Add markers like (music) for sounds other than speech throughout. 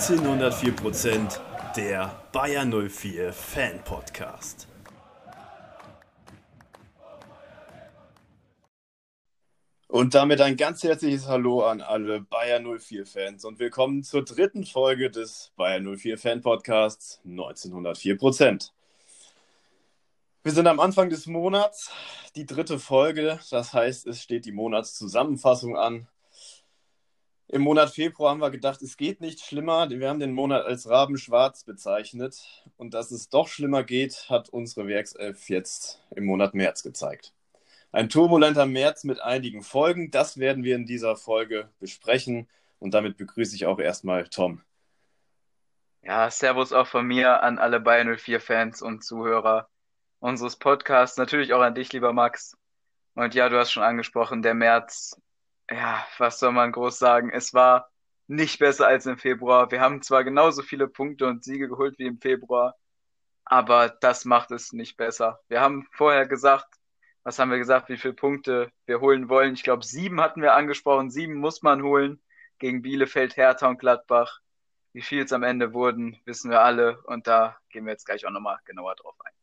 1904% der Bayer 04 Fan Podcast. Und damit ein ganz herzliches Hallo an alle Bayer 04 Fans und willkommen zur dritten Folge des Bayer 04 Fan Podcasts 1904% Wir sind am Anfang des Monats, die dritte Folge, das heißt, es steht die Monatszusammenfassung an. Im Monat Februar haben wir gedacht, es geht nicht schlimmer. Wir haben den Monat als Rabenschwarz bezeichnet. Und dass es doch schlimmer geht, hat unsere Werkself jetzt im Monat März gezeigt. Ein turbulenter März mit einigen Folgen, das werden wir in dieser Folge besprechen. Und damit begrüße ich auch erstmal Tom. Ja, Servus auch von mir an alle Bayern 04-Fans und Zuhörer unseres Podcasts. Natürlich auch an dich, lieber Max. Und ja, du hast schon angesprochen, der März ja, was soll man groß sagen? Es war nicht besser als im Februar. Wir haben zwar genauso viele Punkte und Siege geholt wie im Februar, aber das macht es nicht besser. Wir haben vorher gesagt, was haben wir gesagt, wie viele Punkte wir holen wollen? Ich glaube, sieben hatten wir angesprochen. Sieben muss man holen gegen Bielefeld, Hertha und Gladbach. Wie viel es am Ende wurden, wissen wir alle. Und da gehen wir jetzt gleich auch nochmal genauer drauf ein.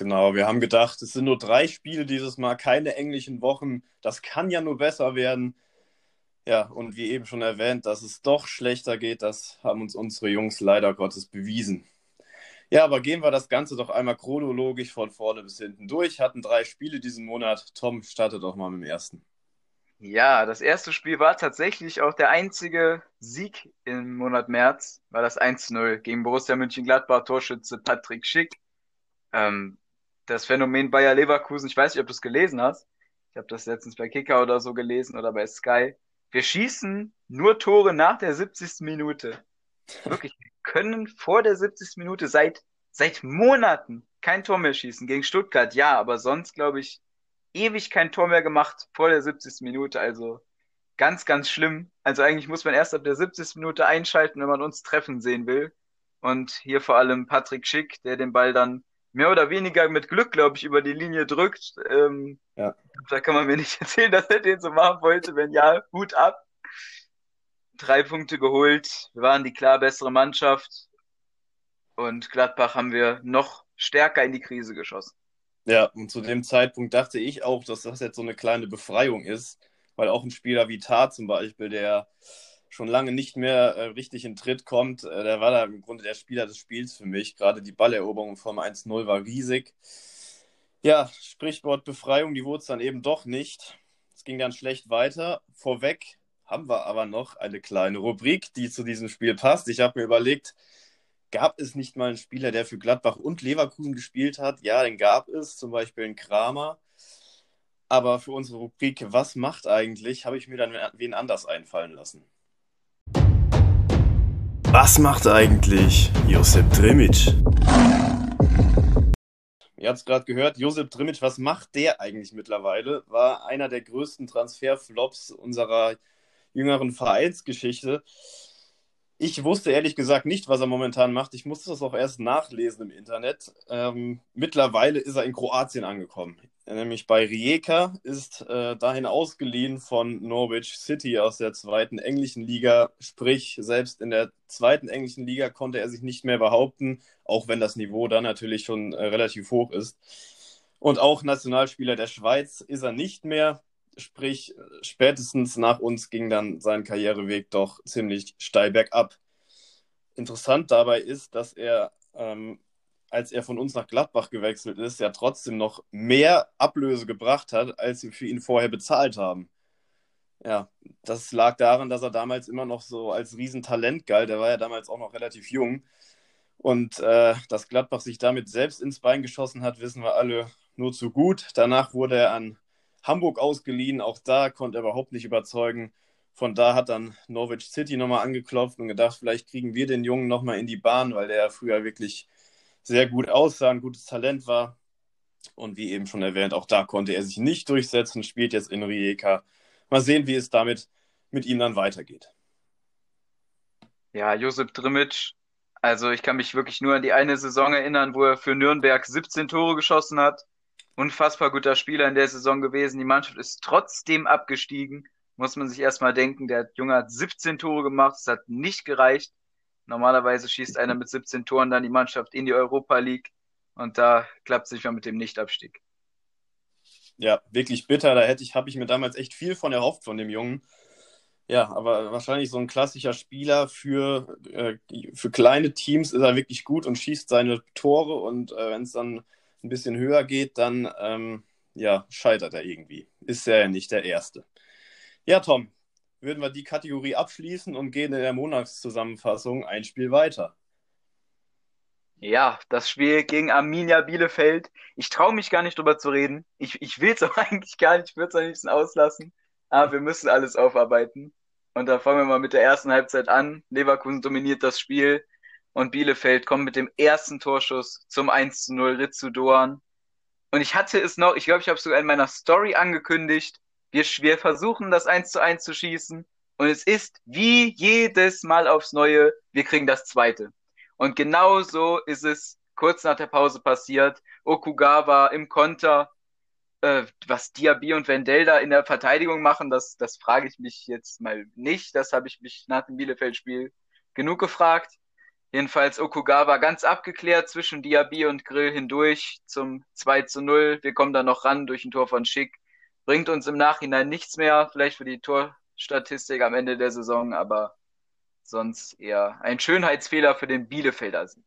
Genau, wir haben gedacht, es sind nur drei Spiele dieses Mal, keine englischen Wochen. Das kann ja nur besser werden. Ja, und wie eben schon erwähnt, dass es doch schlechter geht, das haben uns unsere Jungs leider Gottes bewiesen. Ja, aber gehen wir das Ganze doch einmal chronologisch von vorne bis hinten durch. Hatten drei Spiele diesen Monat. Tom, starte doch mal mit dem ersten. Ja, das erste Spiel war tatsächlich auch der einzige Sieg im Monat März, war das 1-0 gegen Borussia Mönchengladbach, Torschütze Patrick Schick. Ähm, das Phänomen Bayer Leverkusen, ich weiß nicht, ob du es gelesen hast. Ich habe das letztens bei Kicker oder so gelesen oder bei Sky. Wir schießen nur Tore nach der 70. Minute. Wirklich, wir können vor der 70. Minute seit, seit Monaten kein Tor mehr schießen. Gegen Stuttgart, ja, aber sonst, glaube ich, ewig kein Tor mehr gemacht vor der 70. Minute. Also ganz, ganz schlimm. Also eigentlich muss man erst ab der 70. Minute einschalten, wenn man uns treffen sehen will. Und hier vor allem Patrick Schick, der den Ball dann mehr oder weniger mit Glück, glaube ich, über die Linie drückt. Ähm, ja. Da kann man mir nicht (laughs) erzählen, dass er den so machen wollte. Wenn ja, Hut ab. Drei Punkte geholt. Wir waren die klar bessere Mannschaft. Und Gladbach haben wir noch stärker in die Krise geschossen. Ja, und zu dem Zeitpunkt dachte ich auch, dass das jetzt so eine kleine Befreiung ist, weil auch ein Spieler wie Tar zum Beispiel, der schon lange nicht mehr äh, richtig in Tritt kommt. Äh, der war da im Grunde der Spieler des Spiels für mich. Gerade die Balleroberung vom 1-0 war riesig. Ja, Sprichwort Befreiung, die wurde es dann eben doch nicht. Es ging dann schlecht weiter. Vorweg haben wir aber noch eine kleine Rubrik, die zu diesem Spiel passt. Ich habe mir überlegt, gab es nicht mal einen Spieler, der für Gladbach und Leverkusen gespielt hat? Ja, den gab es, zum Beispiel einen Kramer. Aber für unsere Rubrik Was macht eigentlich, habe ich mir dann wen anders einfallen lassen. Was macht eigentlich Josep Drimic? Ihr habt es gerade gehört, Josep Drimic, was macht der eigentlich mittlerweile? War einer der größten Transferflops unserer jüngeren Vereinsgeschichte. Ich wusste ehrlich gesagt nicht, was er momentan macht. Ich musste das auch erst nachlesen im Internet. Ähm, mittlerweile ist er in Kroatien angekommen. Nämlich bei Rijeka ist äh, dahin ausgeliehen von Norwich City aus der zweiten englischen Liga. Sprich, selbst in der zweiten englischen Liga konnte er sich nicht mehr behaupten, auch wenn das Niveau da natürlich schon äh, relativ hoch ist. Und auch Nationalspieler der Schweiz ist er nicht mehr. Sprich, spätestens nach uns ging dann sein Karriereweg doch ziemlich steil bergab. Interessant dabei ist, dass er, ähm, als er von uns nach Gladbach gewechselt ist, ja trotzdem noch mehr Ablöse gebracht hat, als wir für ihn vorher bezahlt haben. Ja, das lag daran, dass er damals immer noch so als Riesentalent galt. Er war ja damals auch noch relativ jung. Und äh, dass Gladbach sich damit selbst ins Bein geschossen hat, wissen wir alle nur zu gut. Danach wurde er an Hamburg ausgeliehen. Auch da konnte er überhaupt nicht überzeugen. Von da hat dann Norwich City nochmal angeklopft und gedacht, vielleicht kriegen wir den Jungen nochmal in die Bahn, weil der früher wirklich sehr gut aussah, ein gutes Talent war. Und wie eben schon erwähnt, auch da konnte er sich nicht durchsetzen, spielt jetzt in Rijeka. Mal sehen, wie es damit mit ihm dann weitergeht. Ja, Josip Drimic, also ich kann mich wirklich nur an die eine Saison erinnern, wo er für Nürnberg 17 Tore geschossen hat unfassbar guter Spieler in der Saison gewesen. Die Mannschaft ist trotzdem abgestiegen. Muss man sich erstmal denken, der Junge hat 17 Tore gemacht, es hat nicht gereicht. Normalerweise schießt einer mit 17 Toren dann die Mannschaft in die Europa League und da klappt es nicht mehr mit dem Nichtabstieg. Ja, wirklich bitter. Da hätte ich, habe ich mir damals echt viel von erhofft von dem Jungen. Ja, aber wahrscheinlich so ein klassischer Spieler für, äh, für kleine Teams ist er wirklich gut und schießt seine Tore und äh, wenn es dann ein bisschen höher geht, dann ähm, ja, scheitert er irgendwie. Ist er ja nicht der Erste. Ja, Tom, würden wir die Kategorie abschließen und gehen in der Monatszusammenfassung ein Spiel weiter. Ja, das Spiel gegen Arminia Bielefeld. Ich traue mich gar nicht drüber zu reden. Ich, ich will es (laughs) auch eigentlich gar nicht, ich würde es am liebsten auslassen. Aber wir müssen alles aufarbeiten. Und da fangen wir mal mit der ersten Halbzeit an. Leverkusen dominiert das Spiel und Bielefeld kommt mit dem ersten Torschuss zum 1 zu 0 Ritsu Doan. Und ich hatte es noch, ich glaube, ich habe es sogar in meiner Story angekündigt. Wir, wir versuchen das 1 zu 1 zu schießen. Und es ist wie jedes Mal aufs Neue, wir kriegen das zweite. Und genau so ist es kurz nach der Pause passiert. Okugawa im Konter äh, was Diaby und Wendell da in der Verteidigung machen, das, das frage ich mich jetzt mal nicht. Das habe ich mich nach dem Bielefeld-Spiel genug gefragt. Jedenfalls Okugawa ganz abgeklärt zwischen Diaby und Grill hindurch zum 2 zu 0. Wir kommen da noch ran durch ein Tor von Schick. Bringt uns im Nachhinein nichts mehr, vielleicht für die Torstatistik am Ende der Saison, aber sonst eher ein Schönheitsfehler für den Bielefelder Sieg.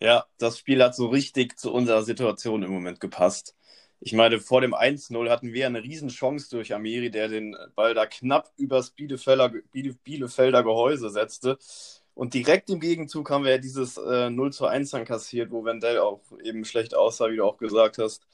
Ja, das Spiel hat so richtig zu unserer Situation im Moment gepasst. Ich meine, vor dem 1-0 hatten wir eine Riesenchance durch Amiri, der den Ball da knapp übers Bielefelder, Bielefelder Gehäuse setzte. Und direkt im Gegenzug haben wir ja dieses äh, 0 zu 1 dann kassiert, wo Wendell auch eben schlecht aussah, wie du auch gesagt hast.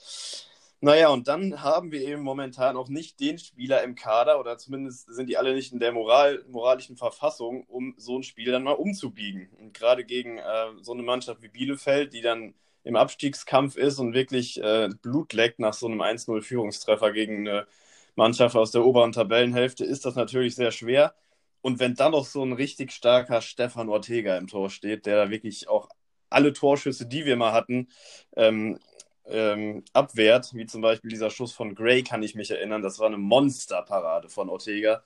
Naja, und dann haben wir eben momentan auch nicht den Spieler im Kader, oder zumindest sind die alle nicht in der Moral, moralischen Verfassung, um so ein Spiel dann mal umzubiegen. Und gerade gegen äh, so eine Mannschaft wie Bielefeld, die dann im Abstiegskampf ist und wirklich äh, Blut leckt nach so einem 1-0-Führungstreffer gegen eine Mannschaft aus der oberen Tabellenhälfte, ist das natürlich sehr schwer. Und wenn dann noch so ein richtig starker Stefan Ortega im Tor steht, der da wirklich auch alle Torschüsse, die wir mal hatten, ähm, ähm, abwehrt, wie zum Beispiel dieser Schuss von Gray, kann ich mich erinnern, das war eine Monsterparade von Ortega.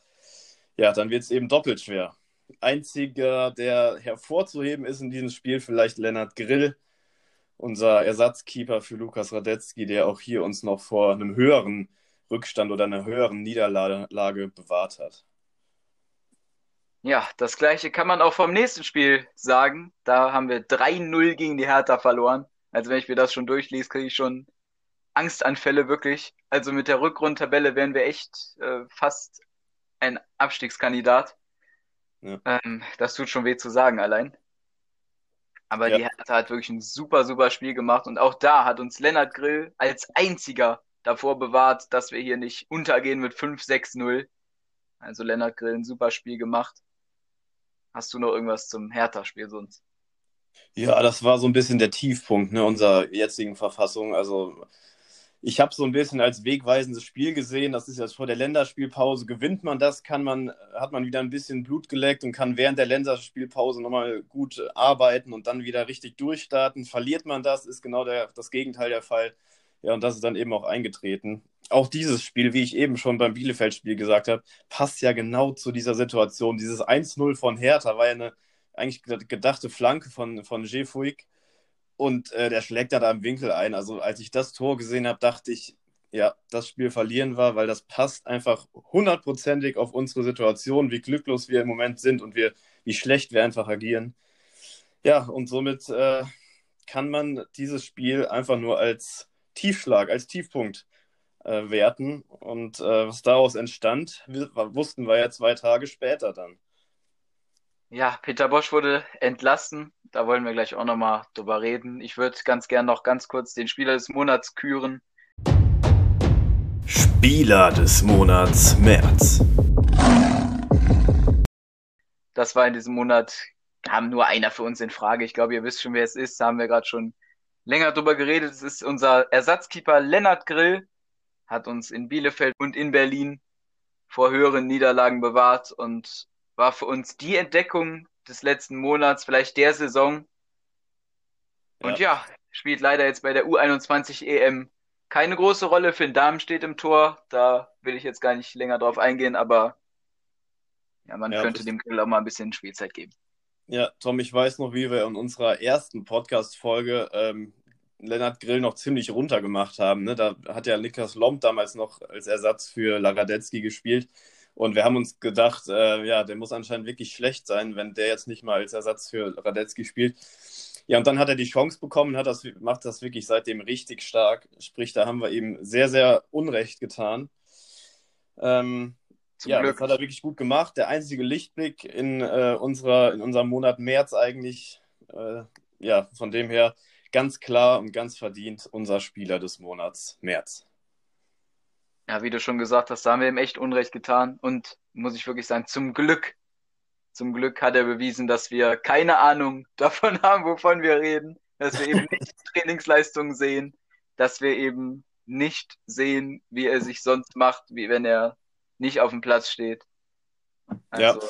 Ja, dann wird es eben doppelt schwer. Einziger, der hervorzuheben ist in diesem Spiel, vielleicht Lennart Grill, unser Ersatzkeeper für Lukas Radetzky, der auch hier uns noch vor einem höheren Rückstand oder einer höheren Niederlage bewahrt hat. Ja, das gleiche kann man auch vom nächsten Spiel sagen. Da haben wir 3-0 gegen die Hertha verloren. Also wenn ich mir das schon durchlese, kriege ich schon Angstanfälle wirklich. Also mit der Rückrundtabelle wären wir echt äh, fast ein Abstiegskandidat. Ja. Ähm, das tut schon weh zu sagen allein. Aber ja. die Hertha hat wirklich ein super, super Spiel gemacht. Und auch da hat uns Lennart Grill als einziger davor bewahrt, dass wir hier nicht untergehen mit 5-6-0. Also Lennart Grill ein super Spiel gemacht. Hast du noch irgendwas zum Hertha-Spiel sonst? Ja, das war so ein bisschen der Tiefpunkt ne, unserer jetzigen Verfassung. Also ich habe so ein bisschen als wegweisendes Spiel gesehen. Das ist jetzt vor der Länderspielpause. Gewinnt man das, kann man, hat man wieder ein bisschen Blut geleckt und kann während der Länderspielpause nochmal gut arbeiten und dann wieder richtig durchstarten. Verliert man das, ist genau der, das Gegenteil der Fall. Ja, und das ist dann eben auch eingetreten. Auch dieses Spiel, wie ich eben schon beim Bielefeld-Spiel gesagt habe, passt ja genau zu dieser Situation. Dieses 1-0 von Hertha war ja eine eigentlich gedachte Flanke von, von Jefuik und äh, der schlägt da im Winkel ein. Also als ich das Tor gesehen habe, dachte ich, ja, das Spiel verlieren wir, weil das passt einfach hundertprozentig auf unsere Situation, wie glücklos wir im Moment sind und wir, wie schlecht wir einfach agieren. Ja, und somit äh, kann man dieses Spiel einfach nur als Tiefschlag, als Tiefpunkt äh, werten. Und äh, was daraus entstand, wussten wir ja zwei Tage später dann. Ja, Peter Bosch wurde entlassen. Da wollen wir gleich auch nochmal drüber reden. Ich würde ganz gern noch ganz kurz den Spieler des Monats küren. Spieler des Monats März. Das war in diesem Monat, kam nur einer für uns in Frage. Ich glaube, ihr wisst schon, wer es ist. Da haben wir gerade schon länger drüber geredet. Es ist unser Ersatzkeeper Lennart Grill. Hat uns in Bielefeld und in Berlin vor höheren Niederlagen bewahrt und war für uns die Entdeckung des letzten Monats, vielleicht der Saison. Und ja, spielt leider jetzt bei der U21 EM keine große Rolle. Finn Dahm steht im Tor. Da will ich jetzt gar nicht länger drauf eingehen, aber ja, man ja, könnte dem Grill auch mal ein bisschen Spielzeit geben. Ja, Tom, ich weiß noch, wie wir in unserer ersten Podcast-Folge ähm, Lennart Grill noch ziemlich runtergemacht haben. Ne? Da hat ja Niklas Lomb damals noch als Ersatz für Laradetzky gespielt. Und wir haben uns gedacht, äh, ja, der muss anscheinend wirklich schlecht sein, wenn der jetzt nicht mal als Ersatz für Radetzky spielt. Ja, und dann hat er die Chance bekommen, hat das, macht das wirklich seitdem richtig stark. Sprich, da haben wir ihm sehr, sehr Unrecht getan. Ähm, ja, Glück. das hat er wirklich gut gemacht. Der einzige Lichtblick in, äh, unserer, in unserem Monat März eigentlich. Äh, ja, von dem her ganz klar und ganz verdient unser Spieler des Monats März. Ja, wie du schon gesagt hast, da haben wir ihm echt Unrecht getan. Und muss ich wirklich sagen, zum Glück, zum Glück hat er bewiesen, dass wir keine Ahnung (laughs) davon haben, wovon wir reden. Dass wir eben nicht (laughs) Trainingsleistungen sehen, dass wir eben nicht sehen, wie er sich sonst macht, wie wenn er nicht auf dem Platz steht. Also, ja.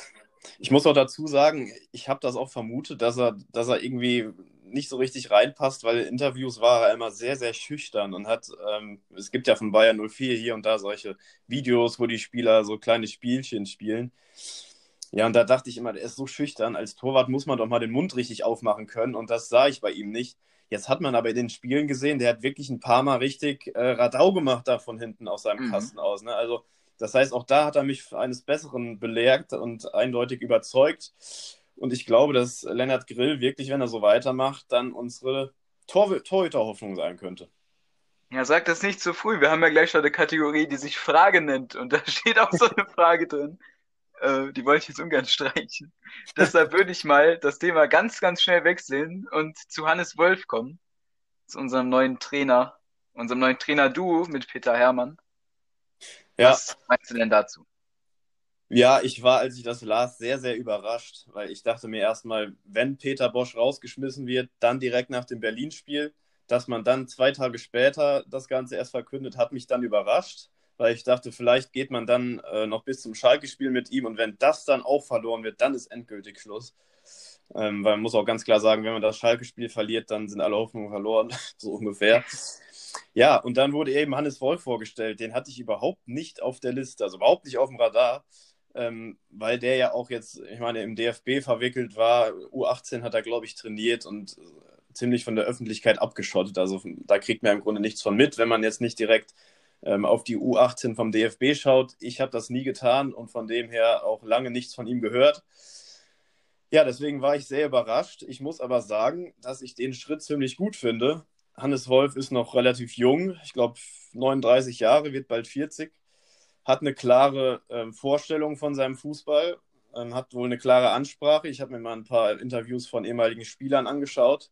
Ich muss auch dazu sagen, ich habe das auch vermutet, dass er, dass er irgendwie nicht so richtig reinpasst, weil in Interviews war er immer sehr, sehr schüchtern und hat, ähm, es gibt ja von Bayern 04 hier und da solche Videos, wo die Spieler so kleine Spielchen spielen. Ja, und da dachte ich immer, der ist so schüchtern. Als Torwart muss man doch mal den Mund richtig aufmachen können und das sah ich bei ihm nicht. Jetzt hat man aber in den Spielen gesehen, der hat wirklich ein paar Mal richtig äh, Radau gemacht da von hinten aus seinem mhm. Kasten aus. Ne? Also, das heißt, auch da hat er mich eines Besseren belehrt und eindeutig überzeugt. Und ich glaube, dass Lennart Grill wirklich, wenn er so weitermacht, dann unsere Tor Torhüter-Hoffnung sein könnte. Ja, sag das nicht zu früh. Wir haben ja gleich schon eine Kategorie, die sich Frage nennt. Und da (laughs) steht auch so eine Frage drin. Äh, die wollte ich jetzt ungern streichen. Deshalb (laughs) würde ich mal das Thema ganz, ganz schnell wechseln und zu Hannes Wolf kommen. Zu unserem neuen Trainer, unserem neuen Trainer-Duo mit Peter Hermann. Ja. Was meinst du denn dazu? Ja, ich war, als ich das las, sehr, sehr überrascht, weil ich dachte mir erstmal, wenn Peter Bosch rausgeschmissen wird, dann direkt nach dem Berlin-Spiel, dass man dann zwei Tage später das Ganze erst verkündet, hat mich dann überrascht, weil ich dachte, vielleicht geht man dann äh, noch bis zum Schalke-Spiel mit ihm und wenn das dann auch verloren wird, dann ist endgültig Schluss. Ähm, weil man muss auch ganz klar sagen, wenn man das Schalke-Spiel verliert, dann sind alle Hoffnungen verloren, (laughs) so ungefähr. Ja, und dann wurde eben Hannes Wolf vorgestellt. Den hatte ich überhaupt nicht auf der Liste, also überhaupt nicht auf dem Radar ähm, weil der ja auch jetzt, ich meine, im DFB verwickelt war. U18 hat er, glaube ich, trainiert und äh, ziemlich von der Öffentlichkeit abgeschottet. Also da kriegt man im Grunde nichts von mit, wenn man jetzt nicht direkt ähm, auf die U18 vom DFB schaut. Ich habe das nie getan und von dem her auch lange nichts von ihm gehört. Ja, deswegen war ich sehr überrascht. Ich muss aber sagen, dass ich den Schritt ziemlich gut finde. Hannes Wolf ist noch relativ jung, ich glaube 39 Jahre, wird bald 40 hat eine klare ähm, Vorstellung von seinem Fußball, ähm, hat wohl eine klare Ansprache. Ich habe mir mal ein paar Interviews von ehemaligen Spielern angeschaut.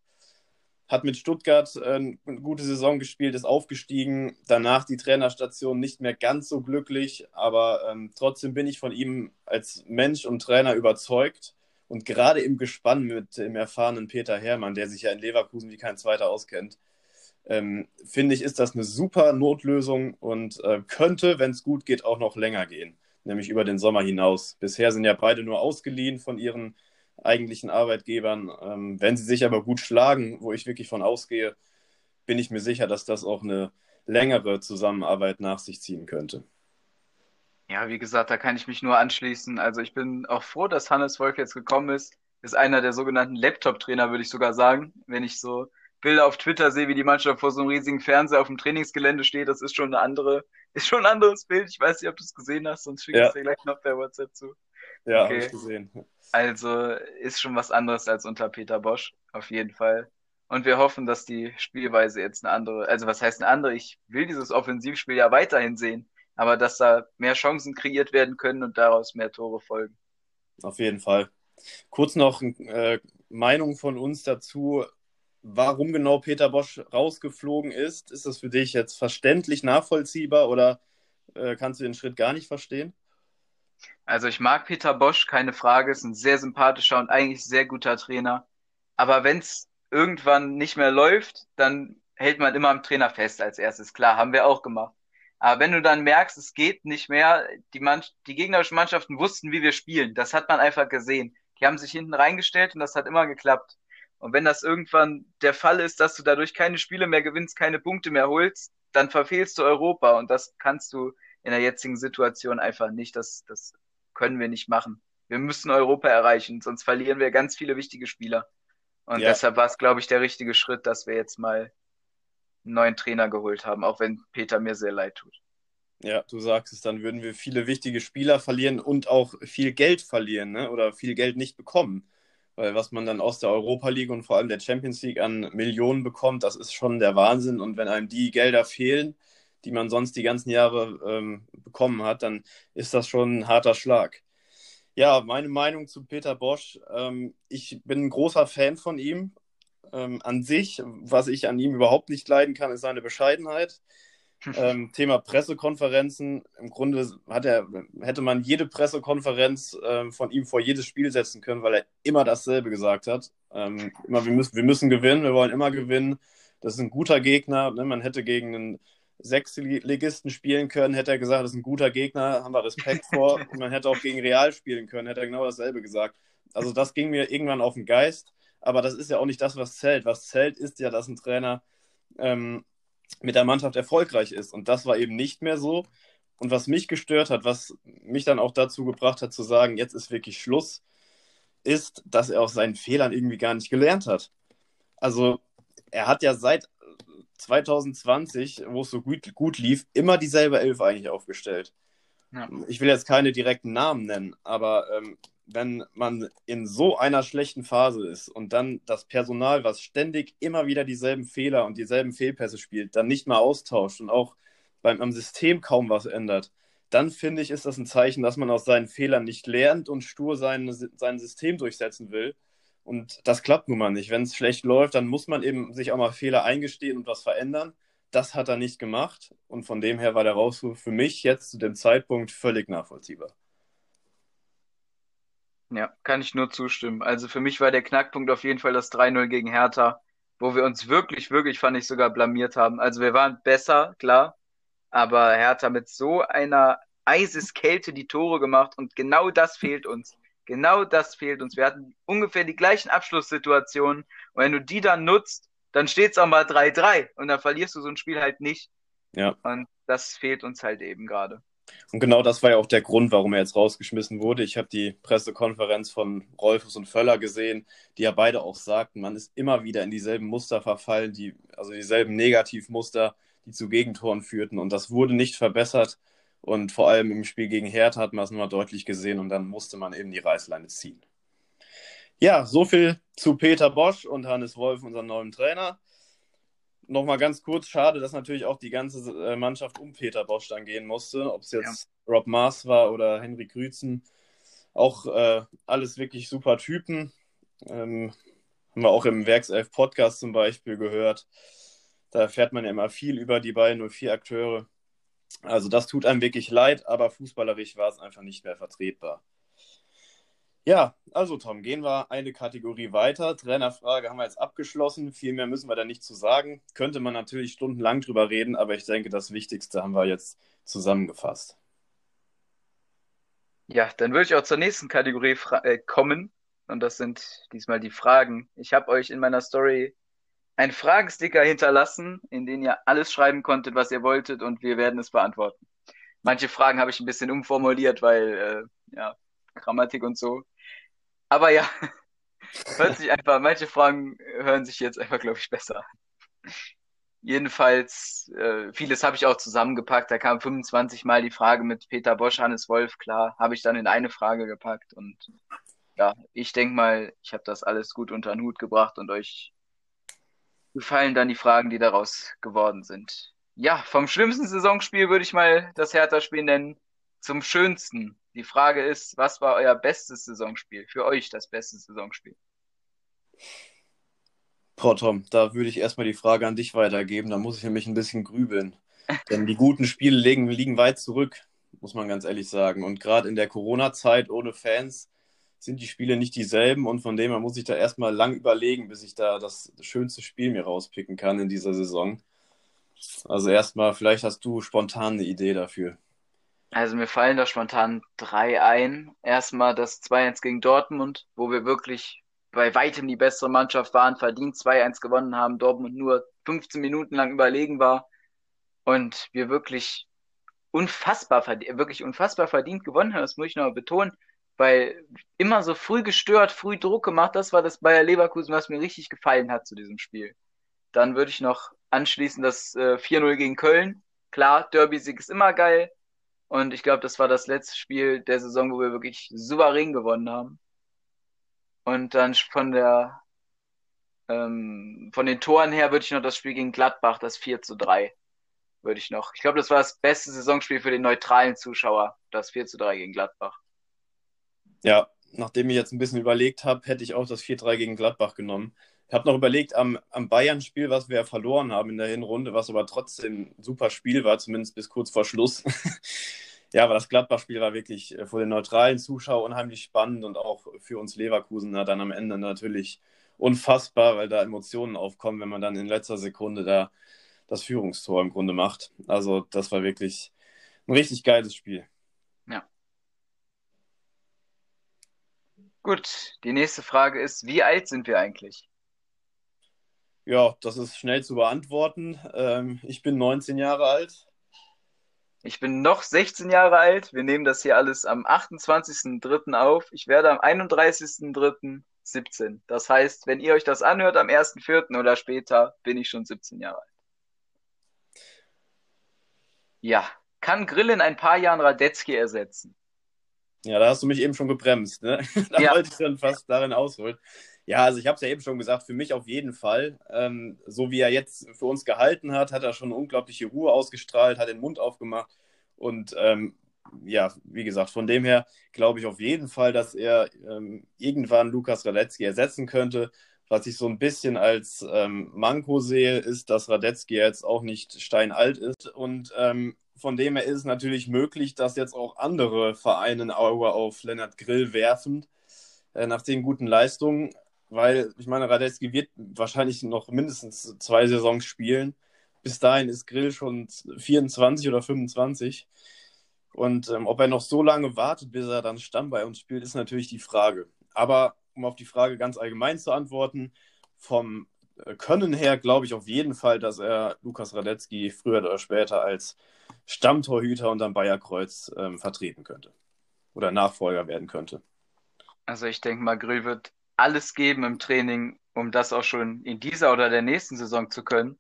Hat mit Stuttgart äh, eine gute Saison gespielt, ist aufgestiegen. Danach die Trainerstation nicht mehr ganz so glücklich, aber ähm, trotzdem bin ich von ihm als Mensch und Trainer überzeugt. Und gerade im Gespann mit dem erfahrenen Peter Hermann, der sich ja in Leverkusen wie kein zweiter auskennt, ähm, finde ich, ist das eine super Notlösung und äh, könnte, wenn es gut geht, auch noch länger gehen, nämlich über den Sommer hinaus. Bisher sind ja beide nur ausgeliehen von ihren eigentlichen Arbeitgebern. Ähm, wenn sie sich aber gut schlagen, wo ich wirklich von ausgehe, bin ich mir sicher, dass das auch eine längere Zusammenarbeit nach sich ziehen könnte. Ja, wie gesagt, da kann ich mich nur anschließen. Also ich bin auch froh, dass Hannes Wolf jetzt gekommen ist. Ist einer der sogenannten Laptop-Trainer, würde ich sogar sagen, wenn ich so Bilder auf Twitter sehe, wie die Mannschaft vor so einem riesigen Fernseher auf dem Trainingsgelände steht, das ist schon eine andere, (laughs) ist schon ein anderes Bild. Ich weiß nicht, ob du es gesehen hast, sonst schicke ich es dir gleich noch per WhatsApp zu. Ja, okay. habe ich gesehen. Also ist schon was anderes als unter Peter Bosch, auf jeden Fall. Und wir hoffen, dass die Spielweise jetzt eine andere, also was heißt eine andere? Ich will dieses Offensivspiel ja weiterhin sehen, aber dass da mehr Chancen kreiert werden können und daraus mehr Tore folgen. Auf jeden Fall. Kurz noch äh, Meinung von uns dazu warum genau Peter Bosch rausgeflogen ist. Ist das für dich jetzt verständlich nachvollziehbar oder äh, kannst du den Schritt gar nicht verstehen? Also ich mag Peter Bosch, keine Frage, ist ein sehr sympathischer und eigentlich sehr guter Trainer. Aber wenn es irgendwann nicht mehr läuft, dann hält man immer am Trainer fest als erstes. Klar, haben wir auch gemacht. Aber wenn du dann merkst, es geht nicht mehr, die, Mann die gegnerischen Mannschaften wussten, wie wir spielen. Das hat man einfach gesehen. Die haben sich hinten reingestellt und das hat immer geklappt. Und wenn das irgendwann der Fall ist, dass du dadurch keine Spiele mehr gewinnst, keine Punkte mehr holst, dann verfehlst du Europa. Und das kannst du in der jetzigen Situation einfach nicht. Das, das können wir nicht machen. Wir müssen Europa erreichen, sonst verlieren wir ganz viele wichtige Spieler. Und Ja. deshalb war es, glaube ich, der richtige Schritt, dass wir jetzt mal einen neuen Trainer geholt haben, auch wenn Peter mir sehr leid tut. Ja, du sagst es, dann würden wir viele wichtige Spieler verlieren und auch viel Geld verlieren, ne? Oder viel Geld nicht bekommen. Weil was man dann aus der Europa League und vor allem der Champions League an Millionen bekommt, das ist schon der Wahnsinn. Und wenn einem die Gelder fehlen, die man sonst die ganzen Jahre ähm, bekommen hat, dann ist das schon ein harter Schlag. Ja, meine Meinung zu Peter Bosch. Ähm, ich bin ein großer Fan von ihm. Ähm, an sich, was ich an ihm überhaupt nicht leiden kann, ist seine Bescheidenheit. (laughs) Ähm, Thema Pressekonferenzen. Im Grunde hat er, hätte man jede Pressekonferenz ähm, von ihm vor jedes Spiel setzen können, weil er immer dasselbe gesagt hat. Ähm, immer, wir müssen, wir müssen gewinnen, wir wollen immer gewinnen. Das ist ein guter Gegner. Ne? Man hätte gegen einen Sechsligisten spielen können, hätte er gesagt, das ist ein guter Gegner, haben wir Respekt vor. (laughs) Und man hätte auch gegen Real spielen können, hätte er genau dasselbe gesagt. Also das ging mir irgendwann auf den Geist. Aber das ist ja auch nicht das, was zählt. Was zählt, ist ja, dass ein Trainer ähm, mit der Mannschaft erfolgreich ist. Und das war eben nicht mehr so. Und was mich gestört hat, was mich dann auch dazu gebracht hat zu sagen, jetzt ist wirklich Schluss, ist, dass er aus seinen Fehlern irgendwie gar nicht gelernt hat. Also er hat ja seit 2020, wo es so gut, gut lief, immer dieselbe Elf eigentlich aufgestellt. Ja. Ich will jetzt keine direkten Namen nennen, aber ähm, wenn man in so einer schlechten Phase ist und dann das Personal, was ständig immer wieder dieselben Fehler und dieselben Fehlpässe spielt, dann nicht mal austauscht und auch beim am System kaum was ändert, dann finde ich, ist das ein Zeichen, dass man aus seinen Fehlern nicht lernt und stur sein, sein System durchsetzen will. Und das klappt nun mal nicht. Wenn es schlecht läuft, dann muss man eben sich auch mal Fehler eingestehen und was verändern. Das hat er nicht gemacht. Und von dem her war der Rausruf für mich jetzt zu dem Zeitpunkt völlig nachvollziehbar. Ja, kann ich nur zustimmen. Also für mich war der Knackpunkt auf jeden Fall das 3-0 gegen Hertha, wo wir uns wirklich, wirklich, fand ich, sogar blamiert haben. Also wir waren besser, klar, aber Hertha mit so einer Eiseskälte die Tore gemacht und genau das fehlt uns. Genau das fehlt uns. Wir hatten ungefähr die gleichen Abschlusssituationen und wenn du die dann nutzt, dann steht es auch mal 3-3 und dann verlierst du so ein Spiel halt nicht. Ja. Und das fehlt uns halt eben gerade. Und genau das war ja auch der Grund, warum er jetzt rausgeschmissen wurde. Ich habe die Pressekonferenz von Rolfus und Völler gesehen, die ja beide auch sagten, man ist immer wieder in dieselben Muster verfallen, die, also dieselben Negativmuster, die zu Gegentoren führten. Und das wurde nicht verbessert. Und vor allem im Spiel gegen Hertha hat man es nochmal deutlich gesehen und dann musste man eben die Reißleine ziehen. Ja, so viel zu Peter Bosch und Hannes Wolf, unserem neuen Trainer. Nochmal ganz kurz, schade, dass natürlich auch die ganze äh, Mannschaft um Peter Bosch dann gehen musste. Ob es jetzt ja. Rob Maas war oder Henry Grützen. Auch äh, alles wirklich super Typen. Ähm, haben wir auch im Werkself Podcast zum Beispiel gehört. Da erfährt man ja immer viel über die beiden 04-Akteure. Also das tut einem wirklich leid, aber fußballerisch war es einfach nicht mehr vertretbar. Ja, also Tom, gehen wir eine Kategorie weiter. Trainerfrage haben wir jetzt abgeschlossen. Viel mehr müssen wir da nicht zu sagen. Könnte man natürlich stundenlang drüber reden, aber ich denke, das Wichtigste haben wir jetzt zusammengefasst. Ja, dann würde ich auch zur nächsten Kategorie äh, kommen. Und das sind diesmal die Fragen. Ich habe euch in meiner Story einen Fragensticker hinterlassen, in den ihr alles schreiben konntet, was ihr wolltet, und wir werden es beantworten. Manche Fragen habe ich ein bisschen umformuliert, weil, äh, ja, Grammatik und so. Aber ja, (laughs) hört sich einfach, manche Fragen hören sich jetzt einfach, glaube ich, besser an. Jedenfalls, äh, vieles habe ich auch zusammengepackt. Da kam 25 Mal die Frage mit Peter Bosch, Hannes Wolf, klar, habe ich dann in eine Frage gepackt. Und ja, ich denke mal, ich habe das alles gut unter den Hut gebracht und euch gefallen dann die Fragen, die daraus geworden sind. Ja, vom schlimmsten Saisonspiel würde ich mal das Hertha-Spiel nennen, zum schönsten. Die Frage ist, was war euer bestes Saisonspiel? Für euch das beste Saisonspiel? Boah, Tom, da würde ich erstmal die Frage an dich weitergeben. Da muss ich nämlich ein bisschen grübeln. (laughs) Denn die guten Spiele liegen, liegen weit zurück, muss man ganz ehrlich sagen. Und gerade in der Corona-Zeit ohne Fans sind die Spiele nicht dieselben. Und von dem her muss ich da erstmal lang überlegen, bis ich da das schönste Spiel mir rauspicken kann in dieser Saison. Also erstmal, vielleicht hast du spontan eine Idee dafür. Also mir fallen da spontan drei ein. Erstmal das 2-1 gegen Dortmund, wo wir wirklich bei weitem die bessere Mannschaft waren, verdient 2-1 gewonnen haben, Dortmund nur 15 Minuten lang überlegen war und wir wirklich unfassbar, wirklich unfassbar verdient gewonnen haben, das muss ich noch betonen, weil immer so früh gestört, früh Druck gemacht, das war das Bayer Leverkusen, was mir richtig gefallen hat zu diesem Spiel. Dann würde ich noch anschließen das äh, 4-0 gegen Köln. Klar, Derby-Sieg ist immer geil. Und ich glaube, das war das letzte Spiel der Saison, wo wir wirklich souverän gewonnen haben. Und dann von der ähm, von den Toren her würde ich noch das Spiel gegen Gladbach, das 4 zu 3, würde ich noch. Ich glaube, das war das beste Saisonspiel für den neutralen Zuschauer, das 4 zu 3 gegen Gladbach. Ja, nachdem ich jetzt ein bisschen überlegt habe, hätte ich auch das 4-3 gegen Gladbach genommen. Ich habe noch überlegt, am, am Bayern-Spiel, was wir verloren haben in der Hinrunde, was aber trotzdem ein super Spiel war, zumindest bis kurz vor Schluss. (laughs) ja, aber das Gladbach-Spiel war wirklich äh, vor den neutralen Zuschauern unheimlich spannend und auch für uns Leverkusener dann am Ende natürlich unfassbar, weil da Emotionen aufkommen, wenn man dann in letzter Sekunde da das Führungstor im Grunde macht. Also das war wirklich ein richtig geiles Spiel. Ja. Gut, die nächste Frage ist, wie alt sind wir eigentlich? Ja, das ist schnell zu beantworten. Ähm, ich bin 19 Jahre alt. Ich bin noch 16 Jahre alt. Wir nehmen das hier alles am 28.03. auf. Ich werde am 31.03.17. Das heißt, wenn ihr euch das anhört am 1.04. oder später, bin ich schon 17 Jahre alt. Ja, kann Grill in ein paar Jahren Radetzky ersetzen? Ja, da hast du mich eben schon gebremst. Ne? (laughs) da ja. wollte ich dann fast darin ausholen. Ja, also ich habe es ja eben schon gesagt, für mich auf jeden Fall. Ähm, so wie er jetzt für uns gehalten hat, hat er schon unglaubliche Ruhe ausgestrahlt, hat den Mund aufgemacht. Und ähm, ja, wie gesagt, von dem her glaube ich auf jeden Fall, dass er ähm, irgendwann Lukas Radetzky ersetzen könnte. Was ich so ein bisschen als ähm, Manko sehe, ist, dass Radetzky jetzt auch nicht steinalt ist. Und ähm, von dem her ist es natürlich möglich, dass jetzt auch andere Vereine ein Auge auf Lennart Grill werfen, äh, nach den guten Leistungen weil ich meine, Radetzky wird wahrscheinlich noch mindestens zwei Saisons spielen. Bis dahin ist Grill schon 24 oder 25. Und ähm, ob er noch so lange wartet, bis er dann Stamm bei uns spielt, ist natürlich die Frage. Aber um auf die Frage ganz allgemein zu antworten, vom äh, Können her glaube ich auf jeden Fall, dass er Lukas Radetzky früher oder später als Stammtorhüter unterm Bayerkreuz ähm, vertreten könnte. Oder Nachfolger werden könnte. Also ich denke mal, Grill wird alles geben im Training, um das auch schon in dieser oder der nächsten Saison zu können.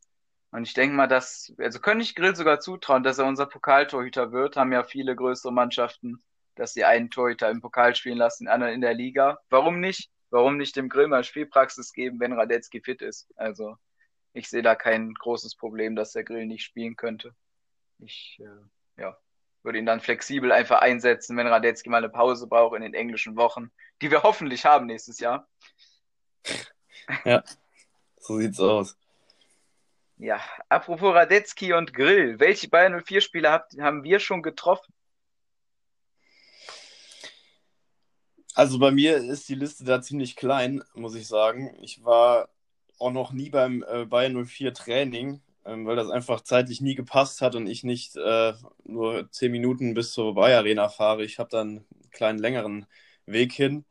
Und ich denke mal, dass, also könnte ich Grill sogar zutrauen, dass er unser Pokaltorhüter wird. Haben ja viele größere Mannschaften, dass sie einen Torhüter im Pokal spielen lassen, anderen in der Liga. Warum nicht? Warum nicht dem Grill mal Spielpraxis geben, wenn Radetzky fit ist? Also, ich sehe da kein großes Problem, dass der Grill nicht spielen könnte. Ich, äh, ja, würde ihn dann flexibel einfach einsetzen, wenn Radetzky mal eine Pause braucht in den englischen Wochen, die wir hoffentlich haben nächstes Jahr. Ja, so sieht's aus. Ja, apropos Radetzky und Grill, welche Bayern 04 Spieler haben wir schon getroffen? Also bei mir ist die Liste da ziemlich klein, muss ich sagen. Ich war auch noch nie beim äh, Bayern 04 Training weil das einfach zeitlich nie gepasst hat und ich nicht äh, nur zehn Minuten bis zur Bayer Arena fahre. Ich habe dann einen kleinen längeren Weg hin.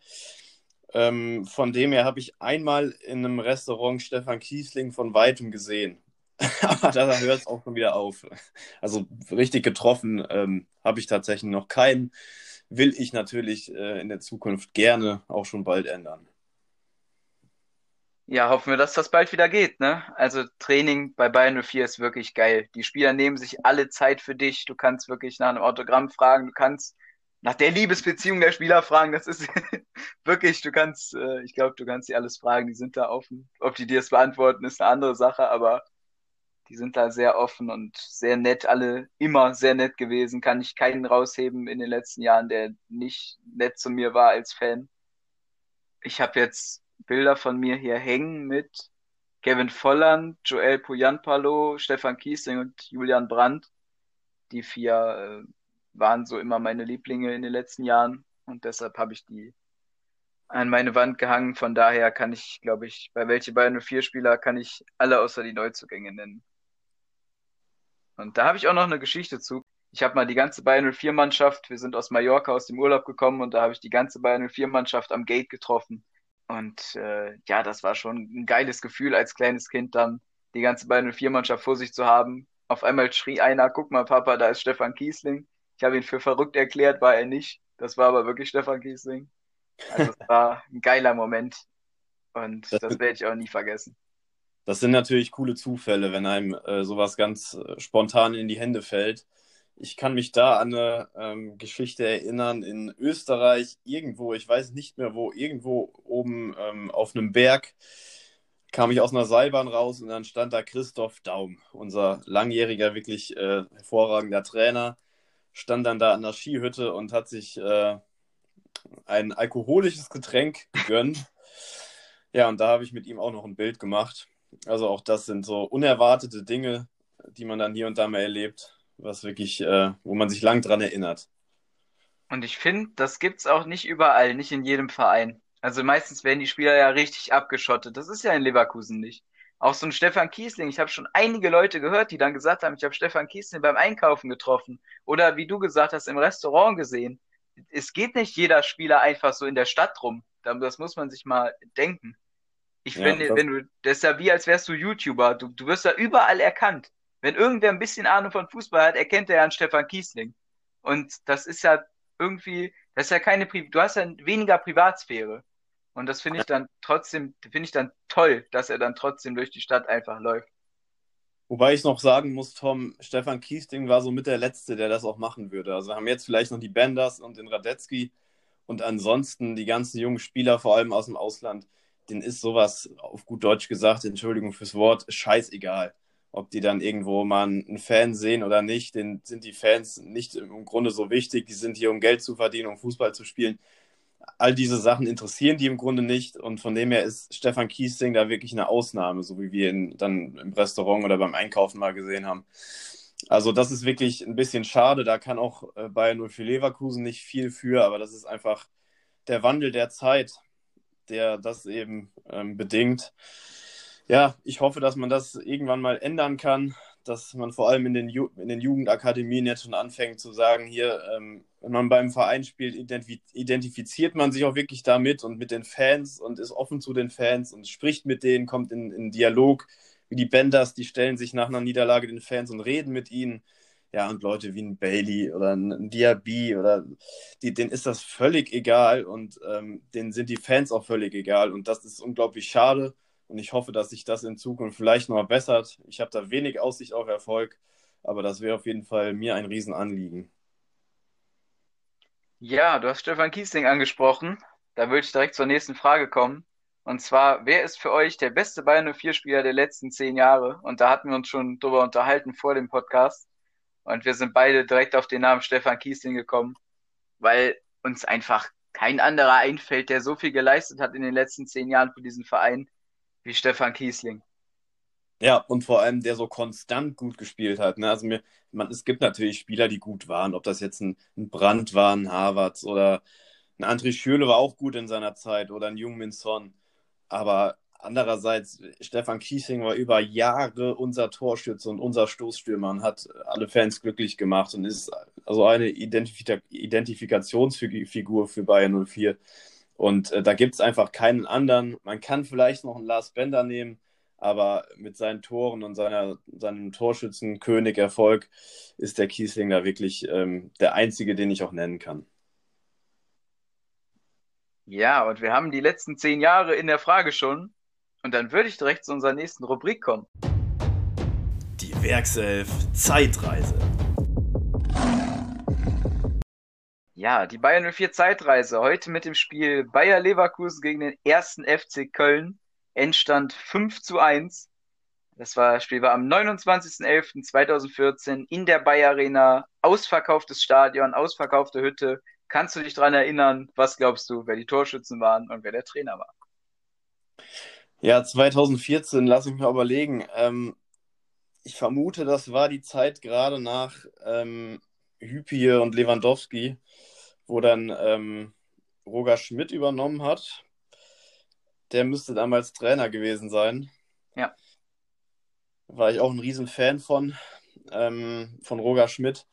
Ähm, von dem her habe ich einmal in einem Restaurant Stefan Kiesling von weitem gesehen. (laughs) Aber da hört es auch schon wieder auf. Also richtig getroffen ähm, habe ich tatsächlich noch keinen. Will ich natürlich äh, in der Zukunft gerne auch schon bald ändern. Ja, hoffen wir, dass das bald wieder geht, ne? Also Training bei Bayern 04 ist wirklich geil. Die Spieler nehmen sich alle Zeit für dich. Du kannst wirklich nach einem Autogramm fragen, du kannst nach der Liebesbeziehung der Spieler fragen. Das ist (laughs) wirklich, du kannst, äh, ich glaube, du kannst sie alles fragen. Die sind da offen. Ob die dir das beantworten, ist eine andere Sache, aber die sind da sehr offen und sehr nett. Alle immer sehr nett gewesen. Kann ich keinen rausheben in den letzten Jahren, der nicht nett zu mir war als Fan. Ich habe jetzt Bilder von mir hier hängen mit Kevin Volland, Joel Puyanpalo, Stefan Kiesling und Julian Brandt. Die vier äh, waren so immer meine Lieblinge in den letzten Jahren und deshalb habe ich die an meine Wand gehangen. Von daher kann ich, glaube ich, bei welche beiden vier Spieler kann ich alle außer die Neuzugänge nennen. Und da habe ich auch noch eine Geschichte zu. Ich habe mal die ganze Bayern 04 Mannschaft, wir sind aus Mallorca aus dem Urlaub gekommen und da habe ich die ganze Bayern 04 Mannschaft am Gate getroffen. Und äh, ja, das war schon ein geiles Gefühl als kleines Kind dann, die ganze Bayern 04-Mannschaft vor sich zu haben. Auf einmal schrie einer, guck mal, Papa, da ist Stefan Kiesling. Ich habe ihn für verrückt erklärt, war er nicht. Das war aber wirklich Stefan Kiesling. Also es war ein geiler Moment und das, das werde ich auch nie vergessen. Das sind natürlich coole Zufälle, wenn einem äh, sowas ganz äh, spontan in die Hände fällt. Ich kann mich da an eine ähm, Geschichte erinnern in Österreich, irgendwo, ich weiß nicht mehr wo, irgendwo oben ähm, auf einem Berg kam ich aus einer Seilbahn raus und dann stand da Christoph Daum, unser langjähriger, wirklich äh, hervorragender Trainer, stand dann da an der Skihütte und hat sich äh, ein alkoholisches Getränk gegönnt. (laughs) ja, und da habe ich mit ihm auch noch ein Bild gemacht. Also auch das sind so unerwartete Dinge, die man dann hier und da mal erlebt was wirklich, äh, wo man sich lang dran erinnert. Und ich finde, das gibt's auch nicht überall, nicht in jedem Verein. Also meistens werden die Spieler ja richtig abgeschottet. Das ist ja in Leverkusen nicht. Auch so ein Stefan Kiesling, ich habe schon einige Leute gehört, die dann gesagt haben, ich habe Stefan Kiesling beim Einkaufen getroffen oder wie du gesagt hast, im Restaurant gesehen. Es geht nicht jeder Spieler einfach so in der Stadt rum. Das muss man sich mal denken. Ich ja, finde, wenn du, das ist ja wie als wärst du YouTuber. Du, du wirst ja überall erkannt. Wenn irgendwer ein bisschen Ahnung von Fußball hat, erkennt er ja einen Stefan Kiesling. Und das ist ja irgendwie, das ist ja keine, Pri du hast ja weniger Privatsphäre. Und das finde ich dann trotzdem, finde ich dann toll, dass er dann trotzdem durch die Stadt einfach läuft. Wobei ich noch sagen muss, Tom, Stefan Kiesling war so mit der Letzte, der das auch machen würde. Also haben jetzt vielleicht noch die Benders und den Radetzky und ansonsten die ganzen jungen Spieler, vor allem aus dem Ausland, denen ist sowas, auf gut Deutsch gesagt, Entschuldigung fürs Wort, scheißegal ob die dann irgendwo mal einen Fan sehen oder nicht, den sind die Fans nicht im Grunde so wichtig. Die sind hier, um Geld zu verdienen, um Fußball zu spielen. All diese Sachen interessieren die im Grunde nicht. Und von dem her ist Stefan Kiesling da wirklich eine Ausnahme, so wie wir ihn dann im Restaurant oder beim Einkaufen mal gesehen haben. Also das ist wirklich ein bisschen schade. Da kann auch äh, Bayern 04 Leverkusen nicht viel für, aber das ist einfach der Wandel der Zeit, der das eben ähm, bedingt ja, ich hoffe, dass man das irgendwann mal ändern kann, dass man vor allem in den, Ju in den Jugendakademien jetzt schon anfängt zu sagen, hier, ähm, wenn man beim Verein spielt, identif identifiziert man sich auch wirklich damit und mit den Fans und ist offen zu den Fans und spricht mit denen, kommt in, in Dialog, wie die Benders, die stellen sich nach einer Niederlage den Fans und reden mit ihnen. Ja, und Leute wie ein Bailey oder ein Diaby oder die, denen ist das völlig egal und ähm, denen sind die Fans auch völlig egal und das ist unglaublich schade. Und ich hoffe, dass sich das in Zukunft vielleicht noch bessert. Ich habe da wenig Aussicht auf Erfolg, aber das wäre auf jeden Fall mir ein Riesenanliegen. Ja, du hast Stefan Kiesling angesprochen. Da würde ich direkt zur nächsten Frage kommen. Und zwar, wer ist für euch der beste Bayern 04-Spieler der letzten zehn Jahre? Und da hatten wir uns schon drüber unterhalten vor dem Podcast. Und wir sind beide direkt auf den Namen Stefan Kiesling gekommen, weil uns einfach kein anderer einfällt, der so viel geleistet hat in den letzten zehn Jahren für diesen Verein wie Stefan Kiesling. Ja, und vor allem, der so konstant gut gespielt hat. Ne? Also mir, man, es gibt natürlich Spieler, die gut waren, ob das jetzt ein, ein Brandt war, ein Harvards oder ein André Schürle war auch gut in seiner Zeit oder ein Jung Min Son. Aber andererseits, Stefan Kiesling war über Jahre unser Torschütze und unser Stoßstürmer und hat alle Fans glücklich gemacht und ist also eine Identif Identifikationsfigur für Bayern 04. Und äh, da gibt es einfach keinen anderen. Man kann vielleicht noch einen Lars Bender nehmen, aber mit seinen Toren und seiner, seinem Torschützenkönig-Erfolg ist der Kiesling da wirklich ähm, der einzige, den ich auch nennen kann. Ja, und wir haben die letzten zehn Jahre in der Frage schon. Und dann würde ich direkt zu unserer nächsten Rubrik kommen. Die Werkself Zeitreise. Ja, die Bayern 04 Zeitreise. Heute mit dem Spiel Bayer Leverkusen gegen den ersten FC Köln. Endstand 5 zu 1. Das war, Spiel war am 29.11.2014 in der Bayer Arena. Ausverkauftes Stadion, ausverkaufte Hütte. Kannst du dich daran erinnern? Was glaubst du, wer die Torschützen waren und wer der Trainer war? Ja, 2014, lass mich mal überlegen. Ähm, ich vermute, das war die Zeit gerade nach ähm, Hüpie und Lewandowski wo dann ähm, Roger Schmidt übernommen hat. Der müsste damals Trainer gewesen sein. Ja. War ich auch ein Riesenfan von, ähm, von Roger Schmidt.